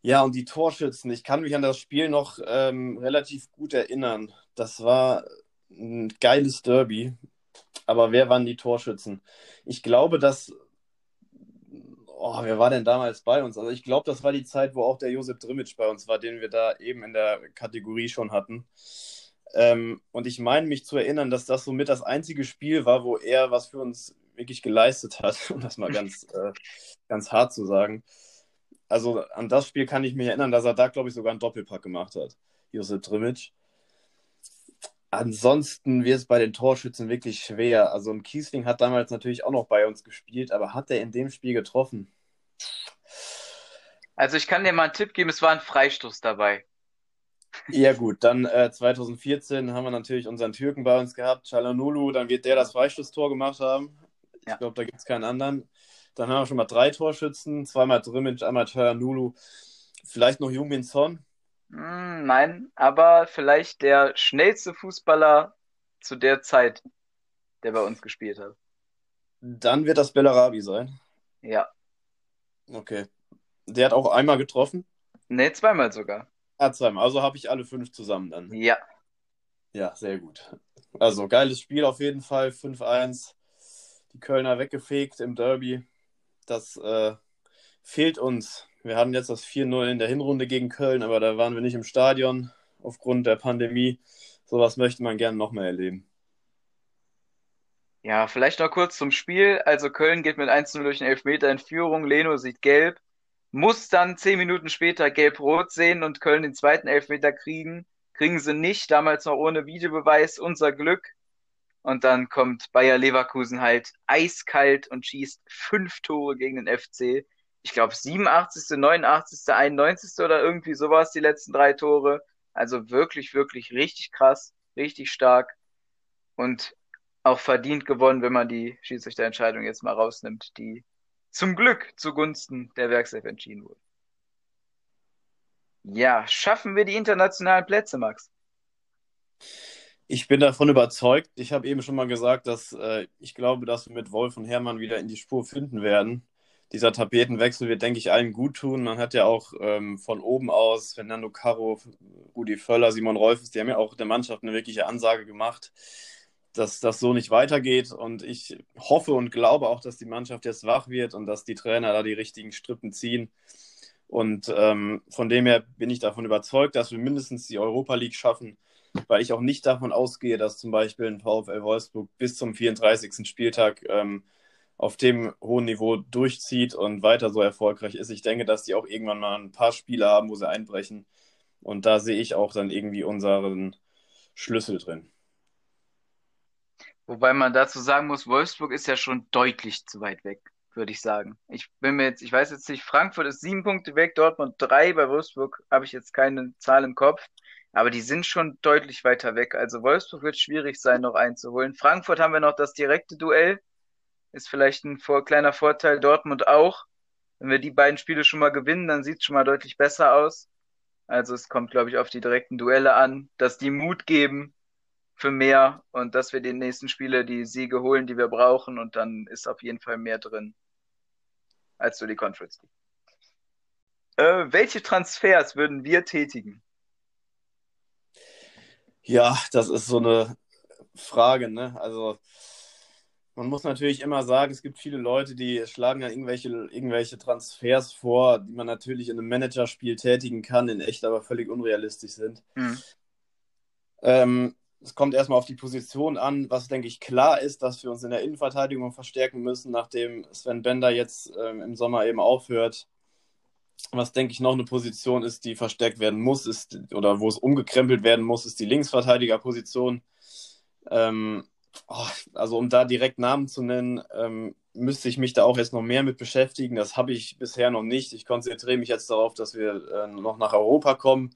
Ja, und die Torschützen. Ich kann mich an das Spiel noch ähm, relativ gut erinnern. Das war ein geiles Derby. Aber wer waren die Torschützen? Ich glaube, dass. Oh, wer war denn damals bei uns? Also ich glaube, das war die Zeit, wo auch der Josef Drimmitsch bei uns war, den wir da eben in der Kategorie schon hatten. Ähm, und ich meine mich zu erinnern, dass das somit das einzige Spiel war, wo er was für uns wirklich geleistet hat, (laughs) um das mal ganz, (laughs) äh, ganz hart zu sagen. Also an das Spiel kann ich mich erinnern, dass er da, glaube ich, sogar einen Doppelpack gemacht hat, Josef Drimmitsch. Ansonsten wird es bei den Torschützen wirklich schwer. Also ein Kiesling hat damals natürlich auch noch bei uns gespielt, aber hat er in dem Spiel getroffen? Also ich kann dir mal einen Tipp geben, es war ein Freistoß dabei. Ja gut, dann äh, 2014 haben wir natürlich unseren Türken bei uns gehabt, Chalanulu, dann wird der das Freistoßtor gemacht haben. Ich glaube, da gibt es keinen anderen. Dann haben wir schon mal drei Torschützen, zweimal Drimmitsch, einmal Chalanulu. Vielleicht noch Jungmin Son. Hm, nein, aber vielleicht der schnellste Fußballer zu der Zeit, der bei uns gespielt hat. Dann wird das Bellarabi sein. Ja. Okay. Der hat auch einmal getroffen? Ne, zweimal sogar. Ah, zweimal. Also habe ich alle fünf zusammen dann. Ja. Ja, sehr gut. Also geiles Spiel auf jeden Fall. 5-1. Die Kölner weggefegt im Derby. Das äh, fehlt uns. Wir hatten jetzt das 4-0 in der Hinrunde gegen Köln, aber da waren wir nicht im Stadion aufgrund der Pandemie. Sowas möchte man gerne noch mehr erleben. Ja, vielleicht noch kurz zum Spiel. Also Köln geht mit 1-0 durch den Elfmeter in Führung. Leno sieht gelb, muss dann zehn Minuten später gelb-rot sehen und Köln den zweiten Elfmeter kriegen. Kriegen sie nicht, damals noch ohne Videobeweis, unser Glück. Und dann kommt Bayer Leverkusen halt eiskalt und schießt fünf Tore gegen den FC ich glaube, 87., 89., 91. oder irgendwie sowas, die letzten drei Tore. Also wirklich, wirklich richtig krass, richtig stark und auch verdient gewonnen, wenn man die Schiedsrichterentscheidung jetzt mal rausnimmt, die zum Glück zugunsten der Werkself entschieden wurde. Ja, schaffen wir die internationalen Plätze, Max? Ich bin davon überzeugt. Ich habe eben schon mal gesagt, dass äh, ich glaube, dass wir mit Wolf und Hermann wieder in die Spur finden werden dieser Tapetenwechsel wird, denke ich, allen gut tun. Man hat ja auch ähm, von oben aus Fernando Caro, Rudi Völler, Simon Rolfes, die haben ja auch der Mannschaft eine wirkliche Ansage gemacht, dass das so nicht weitergeht. Und ich hoffe und glaube auch, dass die Mannschaft jetzt wach wird und dass die Trainer da die richtigen Strippen ziehen. Und ähm, von dem her bin ich davon überzeugt, dass wir mindestens die Europa League schaffen, weil ich auch nicht davon ausgehe, dass zum Beispiel ein VfL Wolfsburg bis zum 34. Spieltag ähm, auf dem hohen Niveau durchzieht und weiter so erfolgreich ist. Ich denke, dass die auch irgendwann mal ein paar Spiele haben, wo sie einbrechen. Und da sehe ich auch dann irgendwie unseren Schlüssel drin. Wobei man dazu sagen muss, Wolfsburg ist ja schon deutlich zu weit weg, würde ich sagen. Ich bin mir jetzt, ich weiß jetzt nicht, Frankfurt ist sieben Punkte weg, Dortmund drei, bei Wolfsburg habe ich jetzt keine Zahl im Kopf, aber die sind schon deutlich weiter weg. Also Wolfsburg wird schwierig sein, noch einzuholen. Frankfurt haben wir noch das direkte Duell ist vielleicht ein vor, kleiner Vorteil. Dortmund auch. Wenn wir die beiden Spiele schon mal gewinnen, dann sieht es schon mal deutlich besser aus. Also es kommt, glaube ich, auf die direkten Duelle an, dass die Mut geben für mehr und dass wir den nächsten Spiele die Siege holen, die wir brauchen und dann ist auf jeden Fall mehr drin als so die Conference League. Äh, welche Transfers würden wir tätigen? Ja, das ist so eine Frage, ne? Also man muss natürlich immer sagen, es gibt viele Leute, die schlagen ja irgendwelche, irgendwelche Transfers vor, die man natürlich in einem Managerspiel tätigen kann, in echt aber völlig unrealistisch sind. Mhm. Ähm, es kommt erstmal auf die Position an, was denke ich klar ist, dass wir uns in der Innenverteidigung verstärken müssen, nachdem Sven Bender jetzt ähm, im Sommer eben aufhört. Was denke ich noch eine Position ist, die verstärkt werden muss, ist oder wo es umgekrempelt werden muss, ist die Linksverteidigerposition. Ähm, Oh, also um da direkt Namen zu nennen, ähm, müsste ich mich da auch jetzt noch mehr mit beschäftigen. Das habe ich bisher noch nicht. Ich konzentriere mich jetzt darauf, dass wir äh, noch nach Europa kommen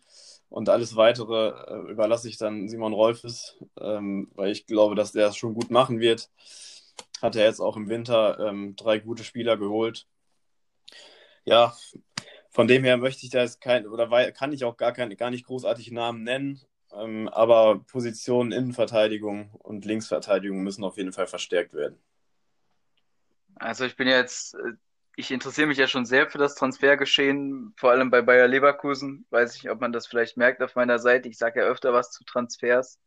und alles weitere äh, überlasse ich dann Simon Rolfes, ähm, weil ich glaube, dass der es schon gut machen wird. Hat er jetzt auch im Winter ähm, drei gute Spieler geholt. Ja, von dem her möchte ich da jetzt kein oder kann ich auch gar, kein, gar nicht großartig Namen nennen. Ähm, aber Positionen Innenverteidigung und Linksverteidigung müssen auf jeden Fall verstärkt werden. Also ich bin jetzt, äh, ich interessiere mich ja schon sehr für das Transfergeschehen, vor allem bei Bayer Leverkusen. Weiß ich, ob man das vielleicht merkt auf meiner Seite. Ich sage ja öfter was zu Transfers.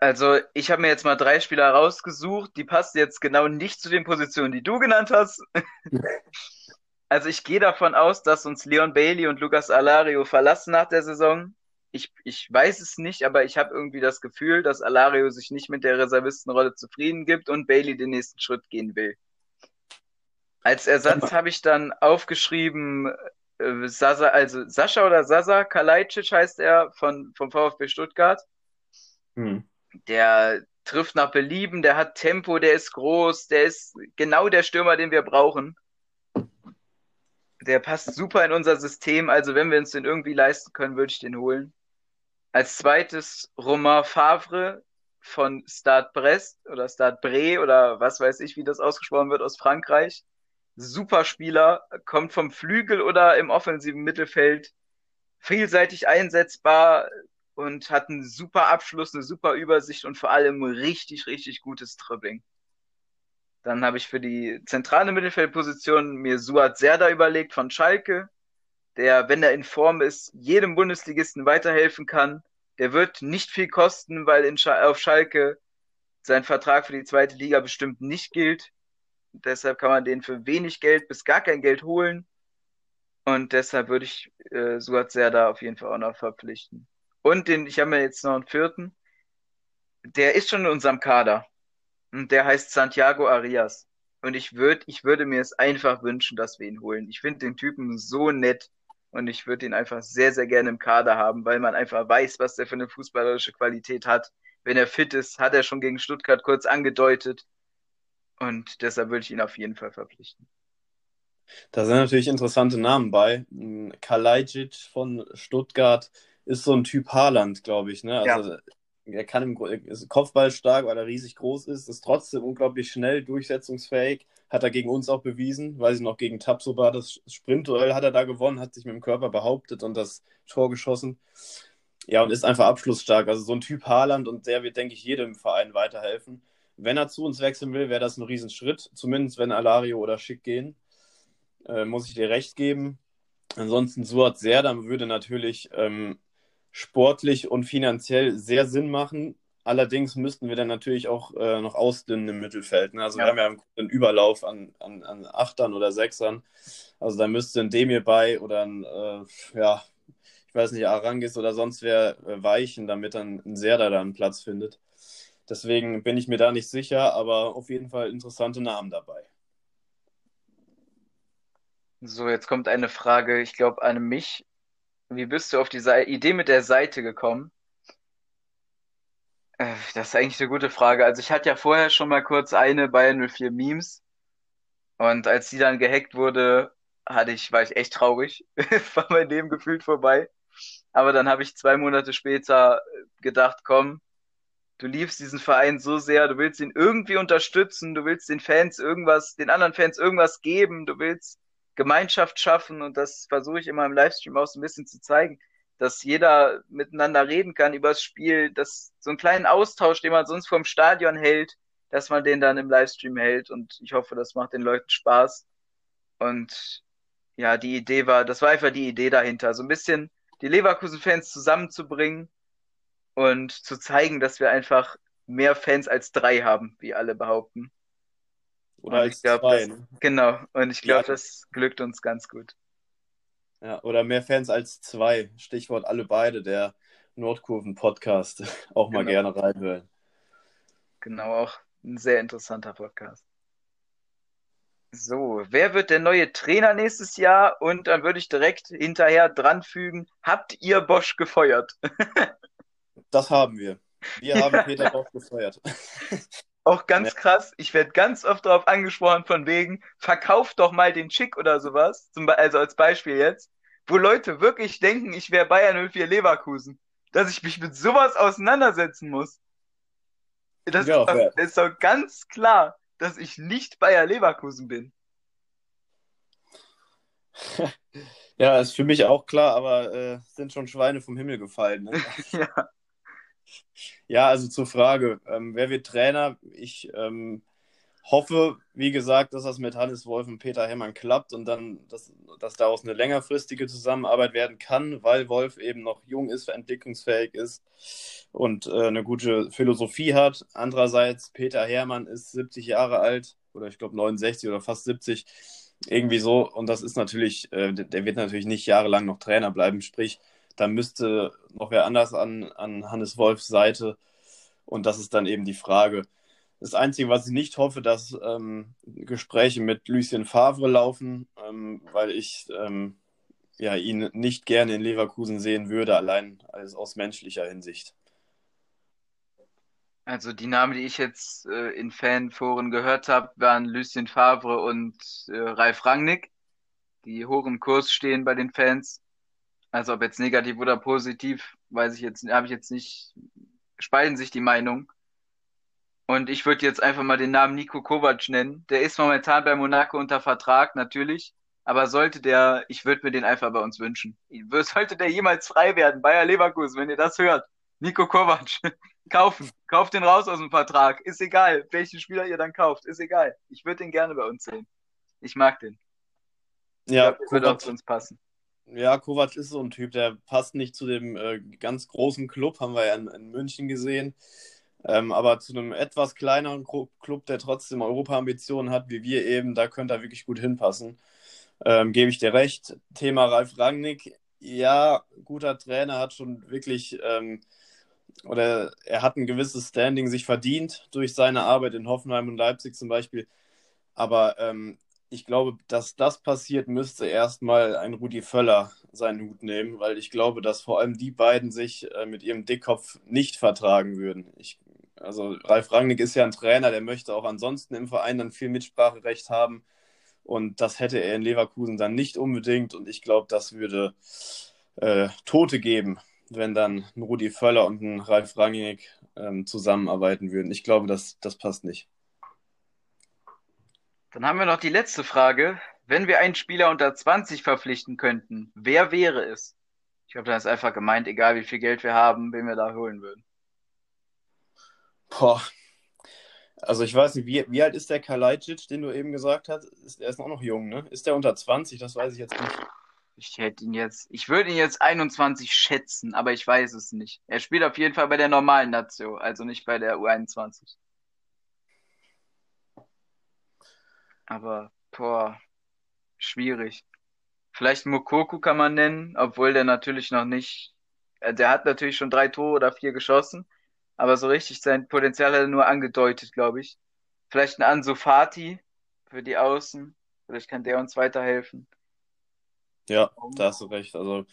Also, ich habe mir jetzt mal drei Spieler rausgesucht, die passen jetzt genau nicht zu den Positionen, die du genannt hast. (laughs) also, ich gehe davon aus, dass uns Leon Bailey und Lucas Alario verlassen nach der Saison. Ich, ich weiß es nicht, aber ich habe irgendwie das Gefühl, dass Alario sich nicht mit der Reservistenrolle zufrieden gibt und Bailey den nächsten Schritt gehen will. Als Ersatz habe ich dann aufgeschrieben, äh, Sasa, also Sascha oder Sasa Kalajdzic heißt er von, vom VfB Stuttgart. Hm. Der trifft nach Belieben, der hat Tempo, der ist groß, der ist genau der Stürmer, den wir brauchen. Der passt super in unser System, also wenn wir uns den irgendwie leisten können, würde ich den holen. Als zweites Romain Favre von Stade Brest oder Stade Bre oder was weiß ich, wie das ausgesprochen wird aus Frankreich. Super Spieler, kommt vom Flügel oder im offensiven Mittelfeld, vielseitig einsetzbar, und hat einen super Abschluss, eine super Übersicht und vor allem richtig, richtig gutes Dribbling. Dann habe ich für die zentrale Mittelfeldposition mir Suat Serda überlegt von Schalke, der, wenn er in Form ist, jedem Bundesligisten weiterhelfen kann. Der wird nicht viel kosten, weil in Sch auf Schalke sein Vertrag für die zweite Liga bestimmt nicht gilt. Deshalb kann man den für wenig Geld bis gar kein Geld holen. Und deshalb würde ich äh, Suat Serda auf jeden Fall auch noch verpflichten. Und den, ich habe mir jetzt noch einen vierten. Der ist schon in unserem Kader. Und der heißt Santiago Arias. Und ich würde, ich würde mir es einfach wünschen, dass wir ihn holen. Ich finde den Typen so nett. Und ich würde ihn einfach sehr, sehr gerne im Kader haben, weil man einfach weiß, was der für eine fußballerische Qualität hat. Wenn er fit ist, hat er schon gegen Stuttgart kurz angedeutet. Und deshalb würde ich ihn auf jeden Fall verpflichten. Da sind natürlich interessante Namen bei. Kalajdzic von Stuttgart, ist so ein Typ Haaland, glaube ich. Ne? Also ja. Er kann im ist Kopfball stark, weil er riesig groß ist, ist trotzdem unglaublich schnell, durchsetzungsfähig. Hat er gegen uns auch bewiesen, weiß ich noch, gegen Tapsoba das Sprintduell hat er da gewonnen, hat sich mit dem Körper behauptet und das Tor geschossen. Ja, und ist einfach abschlussstark. Also so ein Typ Haaland und der wird, denke ich, jedem Verein weiterhelfen. Wenn er zu uns wechseln will, wäre das ein Riesenschritt. Zumindest wenn Alario oder Schick gehen. Äh, muss ich dir recht geben. Ansonsten Suat sehr, dann würde natürlich ähm, sportlich und finanziell sehr Sinn machen. Allerdings müssten wir dann natürlich auch äh, noch ausdünnen im Mittelfeld. Ne? Also ja. wir haben ja einen Überlauf an, an, an Achtern oder Sechsern. Also da müsste ein Demir bei oder ein, äh, ja, ich weiß nicht, Arangis oder sonst wer äh, weichen, damit dann ein Serda da einen Platz findet. Deswegen bin ich mir da nicht sicher, aber auf jeden Fall interessante Namen dabei. So, jetzt kommt eine Frage, ich glaube, an mich. Wie bist du auf die Idee mit der Seite gekommen? Äh, das ist eigentlich eine gute Frage. Also ich hatte ja vorher schon mal kurz eine bei 04 Memes. Und als die dann gehackt wurde, hatte ich, war ich echt traurig. (laughs) war mein Leben gefühlt vorbei. Aber dann habe ich zwei Monate später gedacht, komm, du liebst diesen Verein so sehr, du willst ihn irgendwie unterstützen, du willst den Fans irgendwas, den anderen Fans irgendwas geben, du willst Gemeinschaft schaffen und das versuche ich immer im Livestream auch so ein bisschen zu zeigen, dass jeder miteinander reden kann über das Spiel, dass so einen kleinen Austausch, den man sonst vom Stadion hält, dass man den dann im Livestream hält und ich hoffe, das macht den Leuten Spaß. Und ja, die Idee war, das war einfach die Idee dahinter, so ein bisschen die Leverkusen-Fans zusammenzubringen und zu zeigen, dass wir einfach mehr Fans als drei haben, wie alle behaupten. Oder als glaub, zwei. Das, ne? Genau, und ich glaube, ja. das glückt uns ganz gut. Ja, oder mehr Fans als zwei. Stichwort alle beide, der Nordkurven-Podcast. (laughs) Auch mal genau. gerne reinhören. Genau, auch ein sehr interessanter Podcast. So, wer wird der neue Trainer nächstes Jahr? Und dann würde ich direkt hinterher dranfügen, habt ihr Bosch gefeuert? (laughs) das haben wir. Wir haben Peter (laughs) Bosch gefeuert. Auch ganz ja. krass, ich werde ganz oft darauf angesprochen, von wegen, verkauf doch mal den Chick oder sowas, zum, also als Beispiel jetzt, wo Leute wirklich denken, ich wäre Bayern 04 Leverkusen, dass ich mich mit sowas auseinandersetzen muss. Das, ja, ist, doch, das ist doch ganz klar, dass ich nicht Bayer Leverkusen bin. (laughs) ja, ist für mich auch klar, aber äh, sind schon Schweine vom Himmel gefallen. Ne? (laughs) ja. Ja, also zur Frage, ähm, wer wird Trainer? Ich ähm, hoffe, wie gesagt, dass das mit Hannes Wolf und Peter Hemmern klappt und dann, dass, dass daraus eine längerfristige Zusammenarbeit werden kann, weil Wolf eben noch jung ist, entwicklungsfähig ist und äh, eine gute Philosophie hat. Andererseits, Peter Hermann ist 70 Jahre alt oder ich glaube 69 oder fast 70, irgendwie so. Und das ist natürlich, äh, der wird natürlich nicht jahrelang noch Trainer bleiben. Sprich, da müsste noch wer anders an, an Hannes Wolfs Seite. Und das ist dann eben die Frage das Einzige, was ich nicht hoffe, dass ähm, Gespräche mit Lucien Favre laufen, ähm, weil ich ähm, ja, ihn nicht gerne in Leverkusen sehen würde, allein als aus menschlicher Hinsicht. Also die Namen, die ich jetzt äh, in Fanforen gehört habe, waren Lucien Favre und äh, Ralf Rangnick, die hoch im Kurs stehen bei den Fans. Also ob jetzt negativ oder positiv, weiß ich jetzt, habe ich jetzt nicht, spalten sich die Meinungen. Und ich würde jetzt einfach mal den Namen Nico Kovac nennen. Der ist momentan bei Monaco unter Vertrag, natürlich. Aber sollte der, ich würde mir den einfach bei uns wünschen. Sollte der jemals frei werden, Bayer Leverkusen, wenn ihr das hört, Nico Kovac, (laughs) kaufen. Kauft den raus aus dem Vertrag. Ist egal, welchen Spieler ihr dann kauft. Ist egal. Ich würde den gerne bei uns sehen. Ich mag den. Ja, glaub, würde auch zu uns passen. Ja, Kovac ist so ein Typ, der passt nicht zu dem äh, ganz großen Club, haben wir ja in, in München gesehen. Ähm, aber zu einem etwas kleineren Club, der trotzdem Europa-Ambitionen hat, wie wir eben, da könnte er wirklich gut hinpassen. Ähm, Gebe ich dir recht. Thema Ralf Rangnick, ja, guter Trainer, hat schon wirklich, ähm, oder er hat ein gewisses Standing sich verdient durch seine Arbeit in Hoffenheim und Leipzig zum Beispiel. Aber ähm, ich glaube, dass das passiert, müsste erstmal ein Rudi Völler seinen Hut nehmen, weil ich glaube, dass vor allem die beiden sich äh, mit ihrem Dickkopf nicht vertragen würden. Ich also Ralf Rangnick ist ja ein Trainer, der möchte auch ansonsten im Verein dann viel Mitspracherecht haben. Und das hätte er in Leverkusen dann nicht unbedingt. Und ich glaube, das würde äh, Tote geben, wenn dann ein Rudi Völler und ein Ralf Rangnick ähm, zusammenarbeiten würden. Ich glaube, das, das passt nicht. Dann haben wir noch die letzte Frage. Wenn wir einen Spieler unter 20 verpflichten könnten, wer wäre es? Ich glaube, da ist einfach gemeint, egal wie viel Geld wir haben, wen wir da holen würden. Boah. Also ich weiß nicht, wie, wie alt ist der Kalajdzic, den du eben gesagt hast? Ist, er ist auch noch jung, ne? Ist der unter 20? Das weiß ich jetzt nicht. Ich hätte ihn jetzt, ich würde ihn jetzt 21 schätzen, aber ich weiß es nicht. Er spielt auf jeden Fall bei der normalen Nation, also nicht bei der U21. Aber, boah, schwierig. Vielleicht Mokoku kann man nennen, obwohl der natürlich noch nicht, äh, der hat natürlich schon drei Tore oder vier geschossen, aber so richtig sein Potenzial hat er nur angedeutet, glaube ich. Vielleicht ein Ansu Fati für die Außen. Vielleicht kann der uns weiterhelfen. Ja, da hast du recht. Also,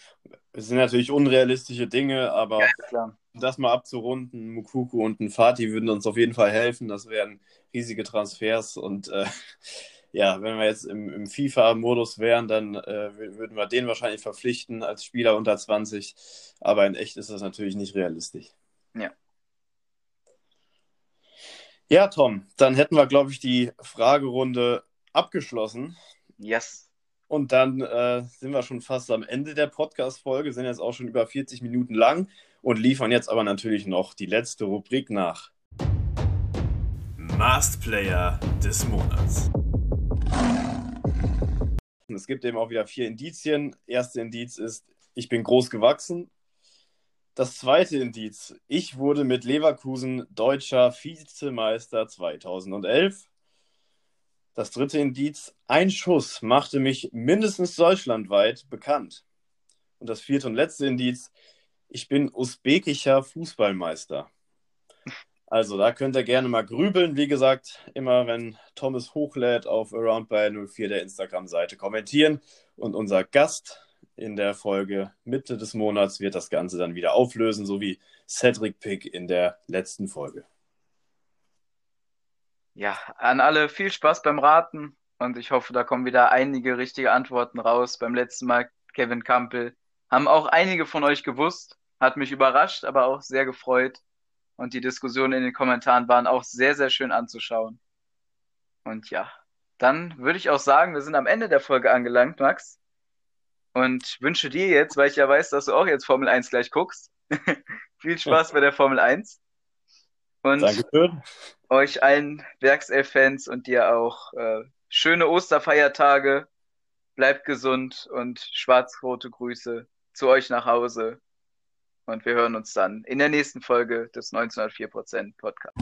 es sind natürlich unrealistische Dinge, aber ja, das mal abzurunden, Mukuku und ein Fati würden uns auf jeden Fall helfen. Das wären riesige Transfers und äh, (laughs) ja, wenn wir jetzt im, im FIFA-Modus wären, dann äh, würden wir den wahrscheinlich verpflichten als Spieler unter 20. Aber in echt ist das natürlich nicht realistisch. Ja. Ja, Tom, dann hätten wir, glaube ich, die Fragerunde abgeschlossen. Yes. Und dann äh, sind wir schon fast am Ende der Podcast-Folge, sind jetzt auch schon über 40 Minuten lang und liefern jetzt aber natürlich noch die letzte Rubrik nach. Masked Player des Monats. Es gibt eben auch wieder vier Indizien. Erste Indiz ist, ich bin groß gewachsen. Das zweite Indiz. Ich wurde mit Leverkusen deutscher Vizemeister 2011. Das dritte Indiz. Ein Schuss machte mich mindestens deutschlandweit bekannt. Und das vierte und letzte Indiz. Ich bin usbekischer Fußballmeister. Also da könnt ihr gerne mal grübeln. Wie gesagt, immer wenn Thomas hochlädt auf Around by 04 der Instagram-Seite kommentieren. Und unser Gast in der Folge Mitte des Monats wird das Ganze dann wieder auflösen, so wie Cedric Pick in der letzten Folge. Ja, an alle viel Spaß beim Raten und ich hoffe, da kommen wieder einige richtige Antworten raus. Beim letzten Mal Kevin Campbell haben auch einige von euch gewusst, hat mich überrascht, aber auch sehr gefreut und die Diskussionen in den Kommentaren waren auch sehr, sehr schön anzuschauen. Und ja, dann würde ich auch sagen, wir sind am Ende der Folge angelangt, Max und wünsche dir jetzt, weil ich ja weiß, dass du auch jetzt Formel 1 gleich guckst, (laughs) viel Spaß bei der Formel 1. Und Dankeschön. euch allen Werkself-Fans und dir auch äh, schöne Osterfeiertage. Bleibt gesund und schwarz-rote Grüße zu euch nach Hause. Und wir hören uns dann in der nächsten Folge des 1904% Podcasts.